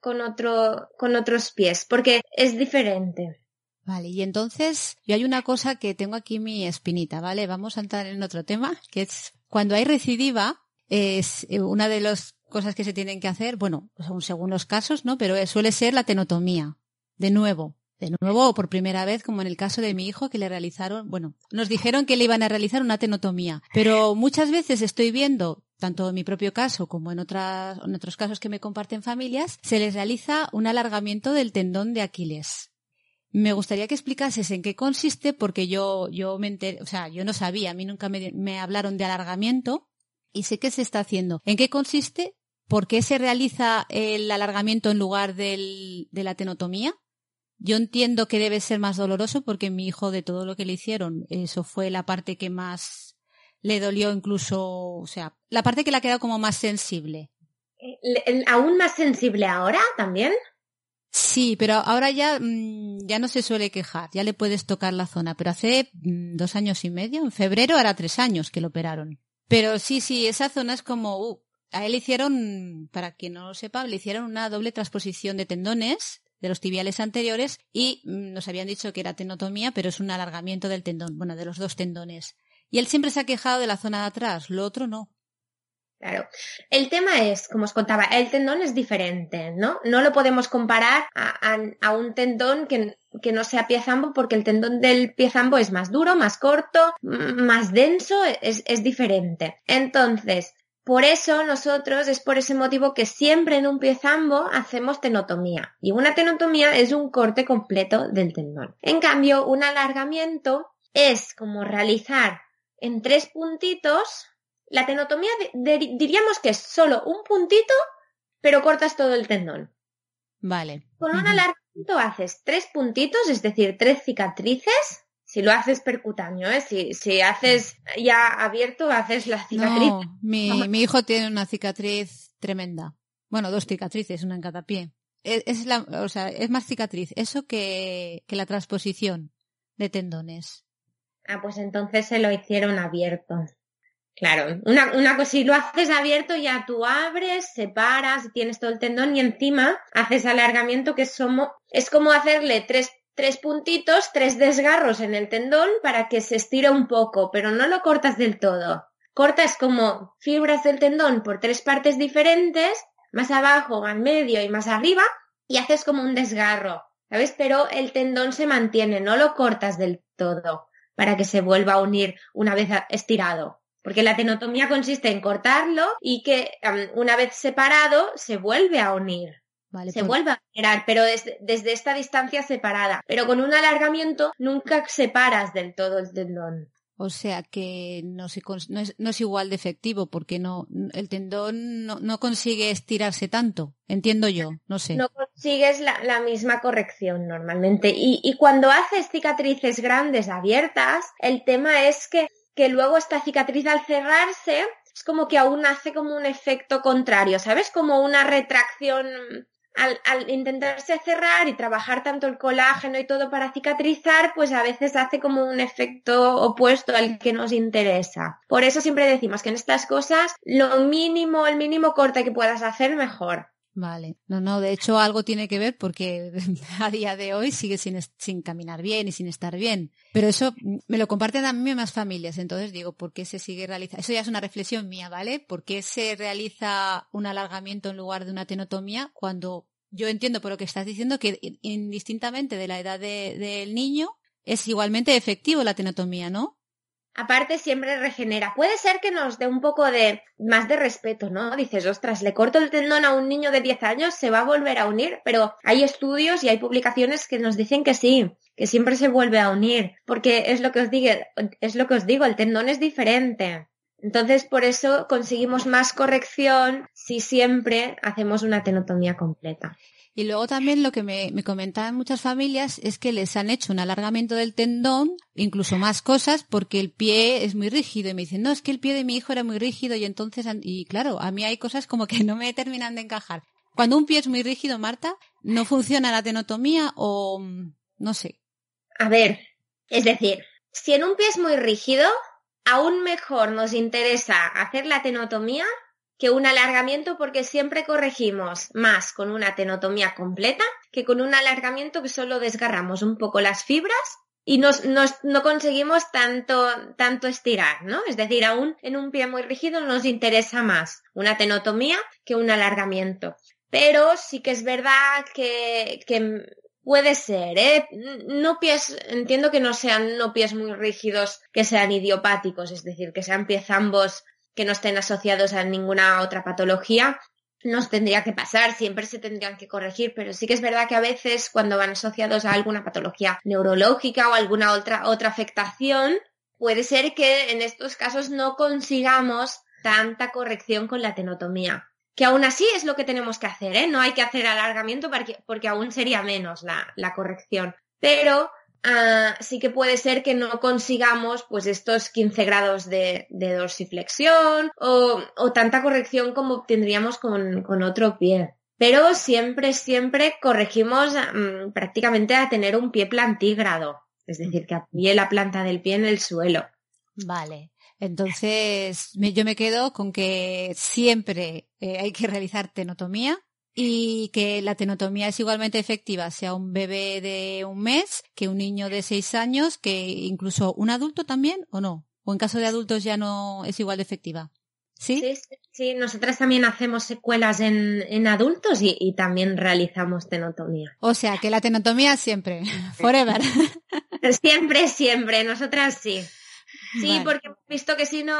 con, otro, con otros pies, porque es diferente. Vale, y entonces yo hay una cosa que tengo aquí mi espinita, ¿vale? Vamos a entrar en otro tema, que es cuando hay recidiva, es eh, una de las cosas que se tienen que hacer, bueno, según los casos, ¿no? Pero suele ser la tenotomía. De nuevo, de nuevo, por primera vez, como en el caso de mi hijo, que le realizaron, bueno, nos dijeron que le iban a realizar una tenotomía, pero muchas veces estoy viendo, tanto en mi propio caso como en, otras, en otros casos que me comparten familias, se les realiza un alargamiento del tendón de Aquiles. Me gustaría que explicases en qué consiste, porque yo, yo me enteré, o sea, yo no sabía, a mí nunca me, me hablaron de alargamiento y sé qué se está haciendo. ¿En qué consiste? ¿Por qué se realiza el alargamiento en lugar del, de la tenotomía? Yo entiendo que debe ser más doloroso porque mi hijo de todo lo que le hicieron, eso fue la parte que más le dolió incluso, o sea, la parte que le ha quedado como más sensible. ¿Aún más sensible ahora también? Sí, pero ahora ya, mm, ya no se suele quejar, ya le puedes tocar la zona, pero hace mm, dos años y medio, en febrero hará tres años que lo operaron. Pero sí, sí, esa zona es como, uh, a él le hicieron, para quien no lo sepa, le hicieron una doble transposición de tendones de los tibiales anteriores y mm, nos habían dicho que era tenotomía, pero es un alargamiento del tendón, bueno, de los dos tendones. Y él siempre se ha quejado de la zona de atrás, lo otro no. Claro. El tema es, como os contaba, el tendón es diferente, ¿no? No lo podemos comparar a, un tendón que, que, no sea piezambo porque el tendón del piezambo es más duro, más corto, más denso, es, es diferente. Entonces, por eso nosotros es por ese motivo que siempre en un pie zambo hacemos tenotomía. Y una tenotomía es un corte completo del tendón. En cambio, un alargamiento es como realizar en tres puntitos. La tenotomía diríamos que es solo un puntito, pero cortas todo el tendón. Vale. Con un alargamiento haces tres puntitos, es decir, tres cicatrices si lo haces percutáneo, ¿eh? Si, si haces ya abierto, haces la cicatriz. No, mi, mi hijo tiene una cicatriz tremenda. Bueno, dos cicatrices, una en cada pie. Es, la, o sea, es más cicatriz eso que, que la transposición de tendones. Ah, pues entonces se lo hicieron abierto. Claro, una, una cosa, si lo haces abierto ya tú abres, separas, tienes todo el tendón y encima haces alargamiento que es como, es como hacerle tres tres puntitos, tres desgarros en el tendón para que se estire un poco, pero no lo cortas del todo. Cortas como fibras del tendón por tres partes diferentes, más abajo, más medio y más arriba, y haces como un desgarro, ¿sabes? Pero el tendón se mantiene, no lo cortas del todo para que se vuelva a unir una vez estirado. porque la tenotomía consiste en cortarlo y que una vez separado se vuelve a unir. Se pues vuelve a generar, pero desde, desde, esta distancia separada. Pero con un alargamiento nunca separas del todo el tendón. O sea que no, se, no, es, no es igual de efectivo porque no el tendón no, no, consigue estirarse tanto, entiendo yo, no sé. No consigues la, la misma corrección normalmente. Y, y, cuando haces cicatrices grandes abiertas, el tema es que, que luego esta cicatriz al cerrarse es como que aún hace como un efecto contrario, ¿sabes? Como una retracción al, al, intentarse cerrar y trabajar tanto el colágeno y todo para cicatrizar, pues a veces hace como un efecto opuesto al que nos interesa. Por eso siempre decimos que en estas cosas lo mínimo, el mínimo corte que puedas hacer, mejor. Vale, no, no, de hecho algo tiene que ver porque a día de hoy sigue sin, sin caminar bien y sin estar bien. Pero eso me lo comparten mí más familias, entonces digo, ¿por qué se sigue realizando? Eso ya es una reflexión mía, ¿vale? ¿Por qué se realiza un alargamiento en lugar de una tenotomía cuando yo entiendo por lo que estás diciendo que indistintamente de la edad del de, niño es igualmente efectivo la tenotomía, ¿no? Aparte siempre regenera. Puede ser que nos dé un poco de más de respeto, ¿no? Dices, ostras, le corto el tendón a un niño de 10 años, se va a volver a unir, pero hay estudios y hay publicaciones que nos dicen que sí, que siempre se vuelve a unir, porque es lo que os digo, es lo que os digo, el tendón es diferente. Entonces, por eso conseguimos más corrección si siempre hacemos una tenotomía completa. Y luego también lo que me, me comentaban muchas familias es que les han hecho un alargamiento del tendón, incluso más cosas, porque el pie es muy rígido. Y me dicen, no, es que el pie de mi hijo era muy rígido y entonces, y claro, a mí hay cosas como que no me terminan de encajar. Cuando un pie es muy rígido, Marta, ¿no funciona la tenotomía o no sé? A ver, es decir, si en un pie es muy rígido, aún mejor nos interesa hacer la tenotomía que un alargamiento porque siempre corregimos más con una tenotomía completa que con un alargamiento que solo desgarramos un poco las fibras y no conseguimos tanto, tanto estirar, ¿no? Es decir, aún en un pie muy rígido nos interesa más una tenotomía que un alargamiento. Pero sí que es verdad que, que puede ser, ¿eh? No pies, entiendo que no sean no pies muy rígidos, que sean idiopáticos, es decir, que sean pies ambos que no estén asociados a ninguna otra patología, nos tendría que pasar, siempre se tendrían que corregir, pero sí que es verdad que a veces cuando van asociados a alguna patología neurológica o alguna otra, otra afectación, puede ser que en estos casos no consigamos tanta corrección con la tenotomía. Que aún así es lo que tenemos que hacer, ¿eh? No hay que hacer alargamiento porque, porque aún sería menos la, la corrección. Pero Ah, sí que puede ser que no consigamos pues estos 15 grados de, dorsiflexión o, o, tanta corrección como tendríamos con, con, otro pie. Pero siempre, siempre corregimos mm, prácticamente a tener un pie plantígrado, es decir, que apoye la planta del pie en el suelo. Vale. Entonces, yo me quedo con que siempre eh, hay que realizar tenotomía y que la tenotomía es igualmente efectiva, sea un bebé de un mes, que un niño de seis años, que incluso un adulto también, ¿o no? ¿O en caso de adultos ya no es igual de efectiva? ¿Sí? Sí, sí, nosotras también hacemos secuelas en, en adultos y, y, también realizamos tenotomía. O sea, que la tenotomía siempre, forever. siempre, siempre, nosotras sí. Sí, porque hemos visto que si no,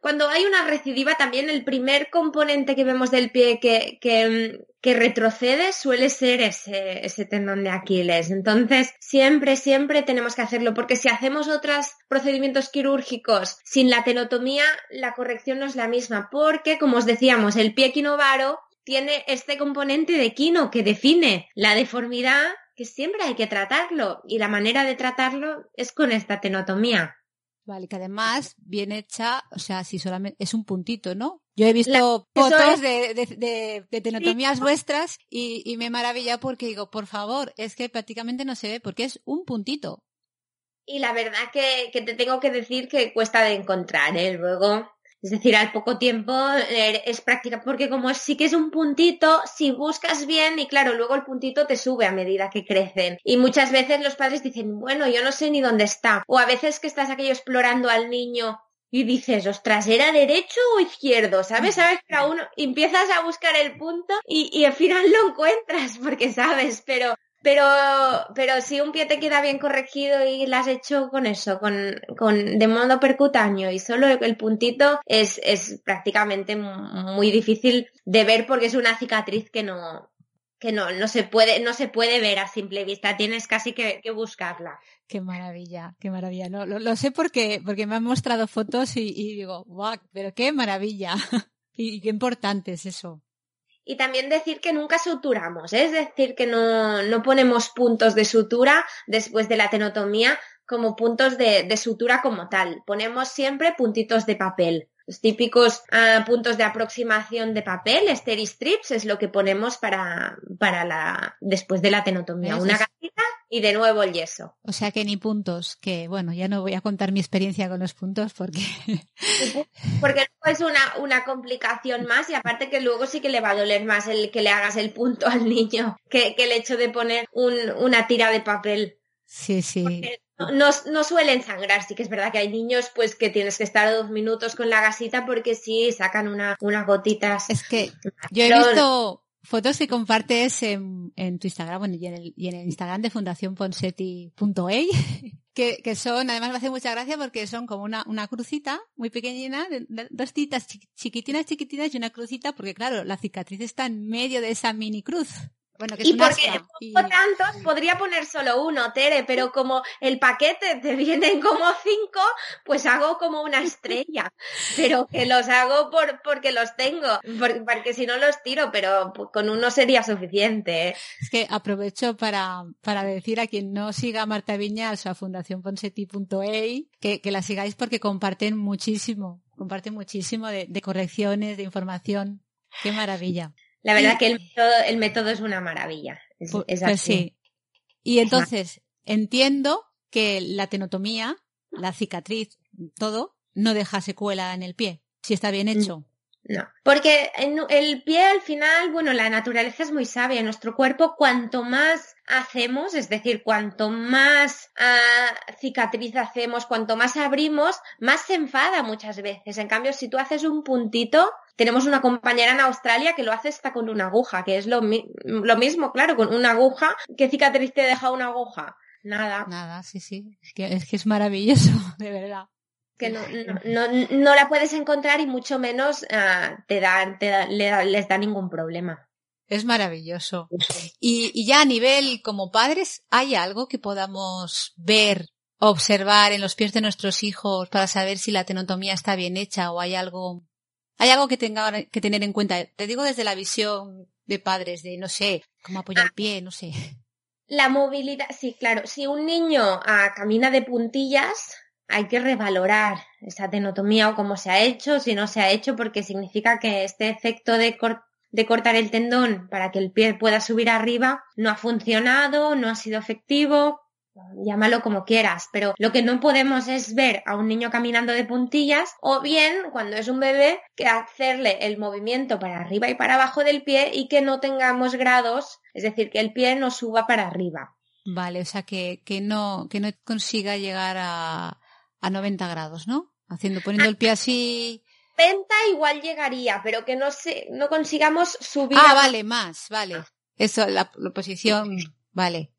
cuando hay una recidiva también el primer componente que vemos del pie que, que, que retrocede suele ser ese, ese tendón de Aquiles. Entonces, siempre, siempre tenemos que hacerlo, porque si hacemos otros procedimientos quirúrgicos sin la tenotomía, la corrección no es la misma, porque, como os decíamos, el pie quinovaro tiene este componente de quino que define la deformidad que siempre hay que tratarlo y la manera de tratarlo es con esta tenotomía. Vale, que además bien hecha, o sea, si solamente es un puntito, ¿no? Yo he visto fotos de, de, de, tenotomías vuestras y, y me maravilla porque digo, por favor, es que prácticamente no se ve porque es un puntito. Y la verdad que, que te tengo que decir que cuesta de encontrar, ¿eh? Luego es decir, al poco tiempo eh, es práctica, porque como sí que es un puntito, si buscas bien, y claro, luego el puntito te sube a medida que crecen. Y muchas veces los padres dicen, bueno, yo no sé ni dónde está. O a veces que estás aquello explorando al niño y dices, ostras, ¿era derecho o izquierdo? ¿Sabes? Sabes que aún empiezas a buscar el punto y, y al final lo encuentras porque sabes, pero Pero, pero si un pie te queda bien corregido y lo has hecho con eso, con, con, de modo percutáneo y solo el puntito es, es prácticamente muy difícil de ver porque es una cicatriz que no, que no, no se puede, no se puede ver a simple vista, tienes casi que, buscarla. Qué maravilla, qué maravilla. No, lo, sé porque, porque me han mostrado fotos y, digo, guau, pero qué maravilla. y, qué importante es eso. Y también decir que nunca suturamos, ¿eh? es decir, que no, no, ponemos puntos de sutura después de la tenotomía como puntos de, de sutura como tal. Ponemos siempre puntitos de papel. Los típicos ah, puntos de aproximación de papel, strips, es lo que ponemos para, para la, después de la tenotomía. Una casita y de nuevo el yeso. O sea que ni puntos, que bueno, ya no voy a contar mi experiencia con los puntos porque... porque es una, una complicación más y aparte que luego sí que le va a doler más el que le hagas el punto al niño que, que el hecho de poner un, una tira de papel. Sí, sí. No, no, suelen sangrar, sí que es verdad que hay niños pues que tienes que estar dos minutos con la gasita porque sí sacan una, unas gotitas. Es que yo he visto fotos que compartes en, en tu Instagram bueno, y, en el, y en el Instagram de Fundación Ponseti.ey que, que son, además me hace mucha gracia porque son como una, una crucita muy pequeñina, dos titas chiquitinas, chiquitinas y una crucita porque claro, la cicatriz está en medio de esa mini cruz. Bueno, que y porque pongo tantos, podría poner solo uno, Tere, pero como el paquete te vienen como cinco, pues hago como una estrella. pero que los hago por, porque los tengo, porque, si no los tiro, pero con uno sería suficiente. ¿eh? Es que aprovecho para, para decir a quien no siga a Marta Viñas o a fundacionponseti.ei que, que la sigáis porque comparten muchísimo, comparten muchísimo de, de correcciones, de información. Qué maravilla. La verdad que el método, el método, es una maravilla. Es, pues, pues sí. Y entonces, entiendo que la tenotomía, la cicatriz, todo, no deja secuela en el pie, si está bien hecho. No, porque el pie al final, bueno, la naturaleza es muy sabia. Nuestro cuerpo, cuanto más hacemos, es decir, cuanto más ah, cicatriz hacemos, cuanto más abrimos, más se enfada muchas veces. En cambio, si tú haces un puntito, tenemos una compañera en Australia que lo hace hasta con una aguja, que es lo, lo mismo, claro, con una aguja. ¿Qué cicatriz te deja una aguja? Nada. Nada, sí, sí. Es, que es maravilloso, de verdad que no, no, no, la puedes encontrar y mucho menos uh, te dan, te les da ningún problema. Es maravilloso. Y, y, ya a nivel como padres, ¿hay algo que podamos ver, observar en los pies de nuestros hijos para saber si la tenotomía está bien hecha o hay algo, hay algo que tenga que tener en cuenta? Te digo desde la visión de padres, de no sé, cómo apoyar el ah. pie, no sé. La movilidad, sí, claro. Si un niño uh, camina de puntillas, hay que revalorar esa tenotomía o cómo se ha hecho, si no se ha hecho, porque significa que este efecto de, de cortar el tendón para que el pie pueda subir arriba no ha funcionado, no ha sido efectivo, llámalo como quieras, pero lo que no podemos es ver a un niño caminando de puntillas o bien cuando es un bebé que hacerle el movimiento para arriba y para abajo del pie y que no tengamos grados, es decir, que el pie no suba para arriba. Vale, o sea que, que no, que no consiga llegar a, a 90 grados, ¿no? Haciendo, poniendo el pie así. 90 igual llegaría, pero que no se, no consigamos subir. Ah, vale, más, vale. Eso, la, posición, vale.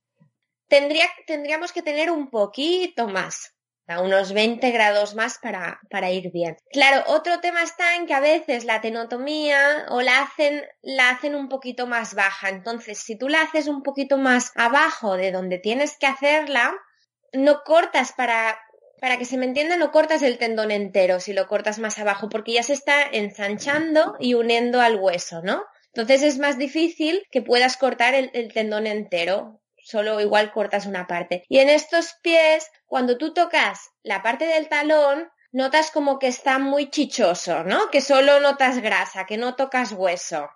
Tendría, tendríamos que tener un poquito más, a unos 20 grados más para, para ir bien. Claro, otro tema está en que a veces la tenotomía o la hacen, la hacen un poquito más baja. Entonces, si tú la haces un poquito más abajo de donde tienes que hacerla, no cortas para para que se me entienda, no cortas el tendón entero si lo cortas más abajo, porque ya se está ensanchando y uniendo al hueso, ¿no? Entonces es más difícil que puedas cortar el, tendón entero, solo igual cortas una parte. Y en estos pies, cuando tú tocas la parte del talón, notas como que está muy chichoso, ¿no? Que solo notas grasa, que no tocas hueso.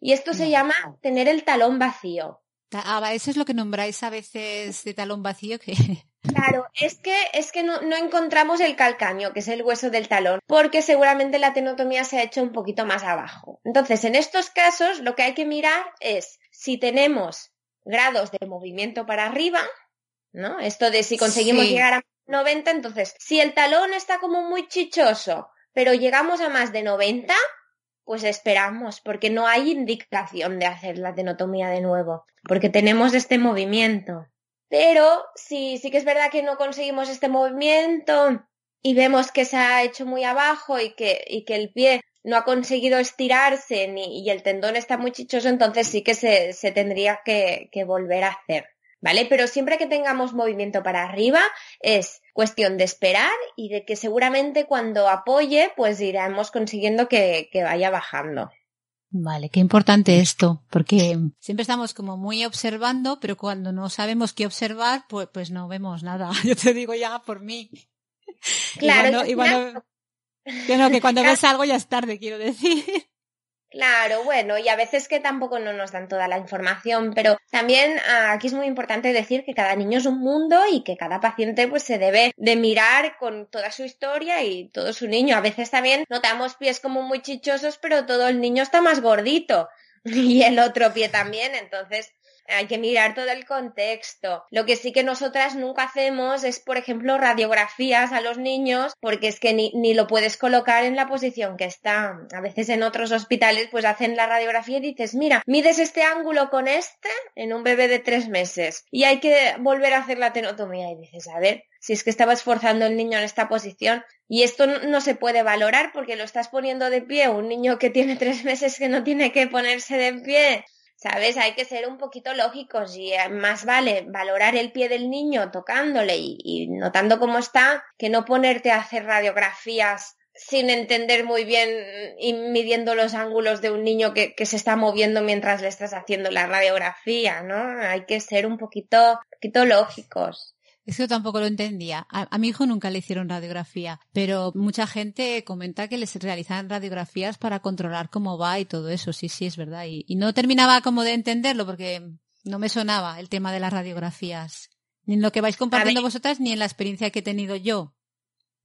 Y esto se llama tener el talón vacío. Ah, eso es lo que nombráis a veces de talón vacío que Claro, es que, es que no, no, encontramos el calcáneo, que es el hueso del talón, porque seguramente la tenotomía se ha hecho un poquito más abajo. Entonces, en estos casos, lo que hay que mirar es si tenemos grados de movimiento para arriba, ¿no? Esto de si conseguimos llegar a 90, entonces, si el talón está como muy chichoso, pero llegamos a más de 90, pues esperamos, porque no hay indicación de hacer la tenotomía de nuevo, porque tenemos este movimiento. Pero sí, sí que es verdad que no conseguimos este movimiento y vemos que se ha hecho muy abajo y que, y que el pie no ha conseguido estirarse ni, y el tendón está muy chichoso, entonces sí que se, se tendría que volver a hacer. ¿Vale? Pero siempre que tengamos movimiento para arriba es cuestión de esperar y de que seguramente cuando apoye pues iremos consiguiendo que, que vaya bajando. Vale, qué importante esto, porque siempre estamos como muy observando, pero cuando no sabemos qué observar, pues, pues no vemos nada. Yo te digo ya por mí. Claro, cuando, que no, que cuando ves algo ya es tarde, quiero decir. Claro, bueno, y a veces que tampoco no nos dan toda la información, pero también ah, aquí es muy importante decir que cada niño es un mundo y que cada paciente pues se debe de mirar con toda su historia y todo su niño. A veces también notamos pies como muy chichosos, pero todo el niño está más gordito y el otro pie también, entonces hay que mirar todo el contexto. Lo que sí que nosotras nunca hacemos es, por ejemplo, radiografías a los niños, porque es que ni, lo puedes colocar en la posición que está. A veces en otros hospitales pues hacen la radiografía y dices, mira, mides este ángulo con este en un bebé de tres meses y hay que volver a hacer la tenotomía y dices, a ver, si es que estaba esforzando el niño en esta posición y esto no, se puede valorar porque lo estás poniendo de pie un niño que tiene tres meses que no tiene que ponerse de pie ¿sabes? Hay que ser un poquito lógicos y eh, más vale valorar el pie del niño tocándole y, notando cómo está que no ponerte a hacer radiografías sin entender muy bien y midiendo los ángulos de un niño que, que, se está moviendo mientras le estás haciendo la radiografía, ¿no? Hay que ser un poquito, poquito lógicos. Es que yo tampoco lo entendía. A, mi hijo nunca le hicieron radiografía, pero mucha gente comenta que les realizan radiografías para controlar cómo va y todo eso. Sí, sí, es verdad. Y, y no terminaba como de entenderlo porque no me sonaba el tema de las radiografías. Ni en lo que vais compartiendo vosotras ni en la experiencia que he tenido yo.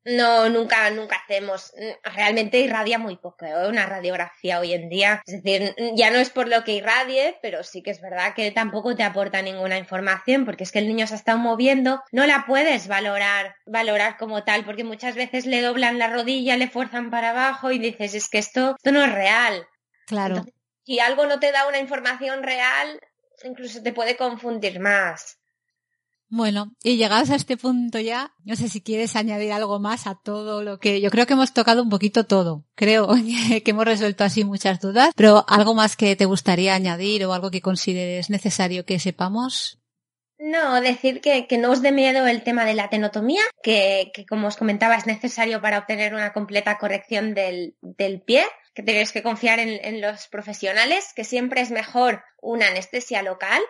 No, nunca, nunca hacemos. Realmente irradia muy poco ¿eh? una radiografía hoy en día. Es decir, ya no es por lo que irradie, pero sí que es verdad que tampoco te aporta ninguna información, porque es que el niño se ha estado moviendo, no la puedes valorar, valorar como tal, porque muchas veces le doblan la rodilla, le fuerzan para abajo y dices, es que esto, esto no es real. Claro. si algo no te da una información real, incluso te puede confundir más. Bueno, y llegados a este punto ya, no sé si quieres añadir algo más a todo lo que yo creo que hemos tocado un poquito todo. Creo que hemos resuelto así muchas dudas, pero algo más que te gustaría añadir o algo que consideres necesario que sepamos. No, decir que, no os dé miedo el tema de la tenotomía, que, como os comentaba es necesario para obtener una completa corrección del, del pie, que tenéis que confiar en, en los profesionales, que siempre es mejor una anestesia local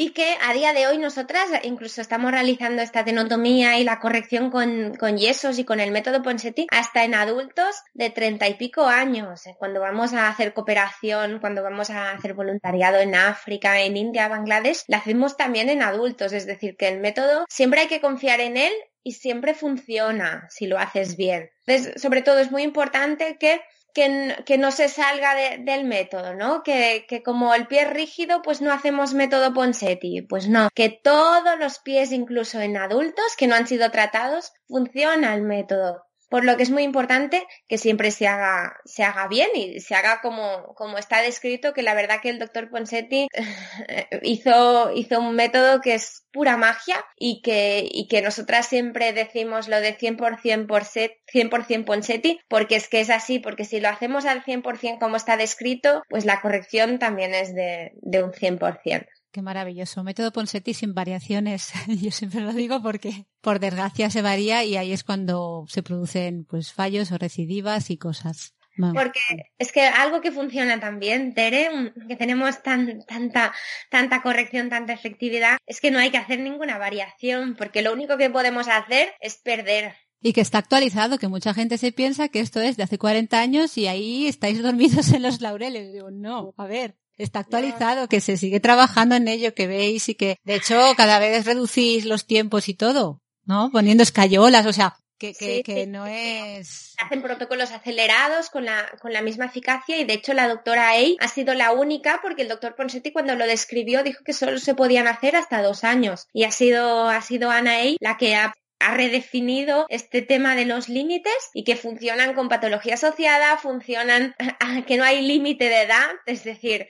y que a día de hoy nosotras incluso estamos realizando esta tenotomía y la corrección con, yesos y con el método Ponseti hasta en adultos de treinta y pico años, eh, cuando vamos a hacer cooperación, cuando vamos a hacer voluntariado en África, en India, Bangladesh, la hacemos también en adultos, es decir, que el método siempre hay que confiar en él y siempre funciona si lo haces bien. Entonces, sobre todo es muy importante que que, no se salga del método, ¿no? Que, que, como el pie es rígido, pues no hacemos método Ponseti. Pues no, que todos los pies, incluso en adultos que no han sido tratados, funciona el método por lo que es muy importante que siempre se haga, se haga bien y se haga como, como está descrito, que la verdad que el doctor Ponsetti hizo, hizo un método que es pura magia y que, y que nosotras siempre decimos lo de 100% por set, 100% Ponsetti, porque es que es así, porque si lo hacemos al 100% como está descrito, pues la corrección también es de, de un 100%. Qué maravilloso. Método Ponseti sin variaciones. Yo siempre lo digo porque por desgracia se varía y ahí es cuando se producen pues fallos o recidivas y cosas. Porque es que algo que funciona tan bien, Tere, que tenemos tan, tanta, tanta corrección, tanta efectividad, es que no hay que hacer ninguna variación, porque lo único que podemos hacer es perder. Y que está actualizado, que mucha gente se piensa que esto es de hace 40 años y ahí estáis dormidos en los laureles. Digo, no, a ver, está actualizado, que se sigue trabajando en ello, que veis y que, de hecho, cada vez reducís los tiempos y todo, ¿no? Poniendo escayolas, o sea, que, que, que no es... Hacen protocolos acelerados con la, con la misma eficacia y de hecho la doctora Ey ha sido la única porque el doctor Ponsetti cuando lo describió dijo que solo se podían hacer hasta dos años y ha sido, ha sido Ana Ey la que ha ha redefinido este tema de los límites y que funcionan con patología asociada, funcionan que no hay límite de edad, es decir,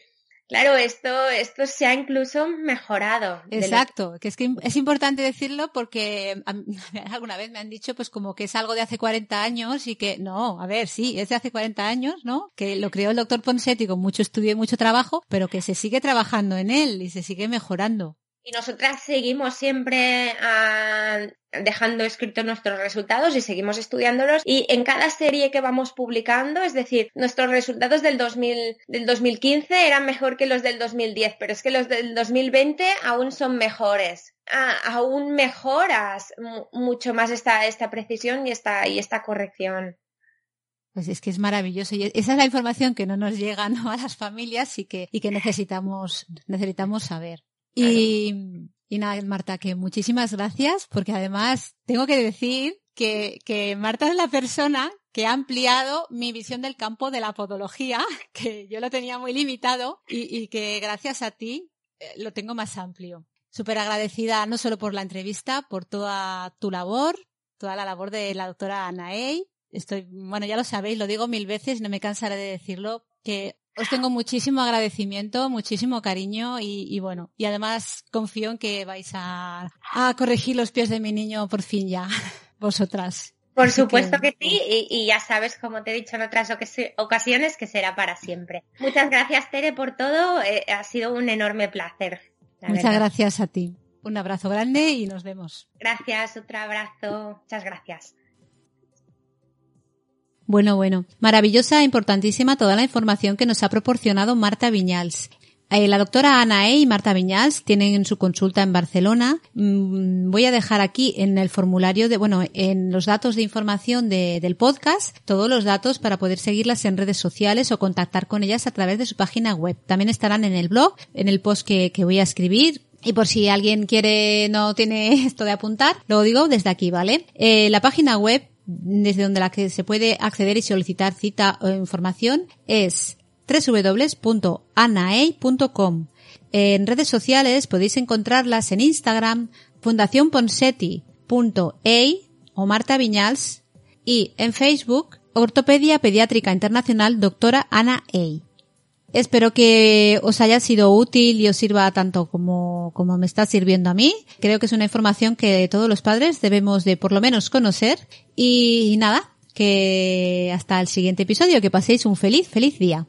Claro, esto, esto se ha incluso mejorado. Exacto, que es que es importante decirlo porque alguna vez me han dicho pues como que es algo de hace 40 años y que no, a ver, sí, es de hace 40 años, ¿no? Que lo creó el doctor Ponsetti con mucho estudio y mucho trabajo, pero que se sigue trabajando en él y se sigue mejorando. Y nosotras seguimos siempre ah, dejando escritos nuestros resultados y seguimos estudiándolos. Y en cada serie que vamos publicando, es decir, nuestros resultados del, 2000, del 2015 eran mejor que los del 2010, pero es que los del 2020 aún son mejores. Ah, aún mejoras mucho más esta, esta precisión y esta, y esta corrección. Pues es que es maravilloso y esa es la información que no nos llega a las familias y que, y que necesitamos, necesitamos saber. Y, y nada, Marta, que muchísimas gracias, porque además tengo que decir que, que Marta es la persona que ha ampliado mi visión del campo de la podología, que yo lo tenía muy limitado y, que gracias a ti eh, lo tengo más amplio. Súper agradecida no solo por la entrevista, por toda tu labor, toda la labor de la doctora Anaey. Estoy, bueno, ya lo sabéis, lo digo mil veces, no me cansaré de decirlo, que os tengo muchísimo agradecimiento, muchísimo cariño y, bueno, y además confío en que vais a, corregir los pies de mi niño por fin ya, vosotras. Por supuesto que, sí, y, ya sabes, como te he dicho en otras ocasiones, que será para siempre. Muchas gracias, Tere, por todo. Eh, ha sido un enorme placer. Muchas gracias a ti. Un abrazo grande y nos vemos. Gracias, otro abrazo. Muchas gracias. Bueno, bueno. Maravillosa e importantísima toda la información que nos ha proporcionado Marta Viñals. Eh, la doctora Ana E. y Marta Viñals tienen su consulta en Barcelona. Mm, voy a dejar aquí en el formulario de, bueno, en los datos de información del podcast, todos los datos para poder seguirlas en redes sociales o contactar con ellas a través de su página web. También estarán en el blog, en el post que, voy a escribir. Y por si alguien quiere, no tiene esto de apuntar, lo digo desde aquí, ¿vale? Eh, la página web desde donde la que se puede acceder y solicitar cita o información es www.anaei.com. En redes sociales podéis encontrarlas en Instagram fundacionponseti.ei o Marta Viñals y en Facebook Ortopedia Pediátrica Internacional Doctora Ana Ey. Espero que os haya sido útil y os sirva tanto como, como me está sirviendo a mí. Creo que es una información que todos los padres debemos de por lo menos conocer. Y nada, que hasta el siguiente episodio, que paséis un feliz, feliz día.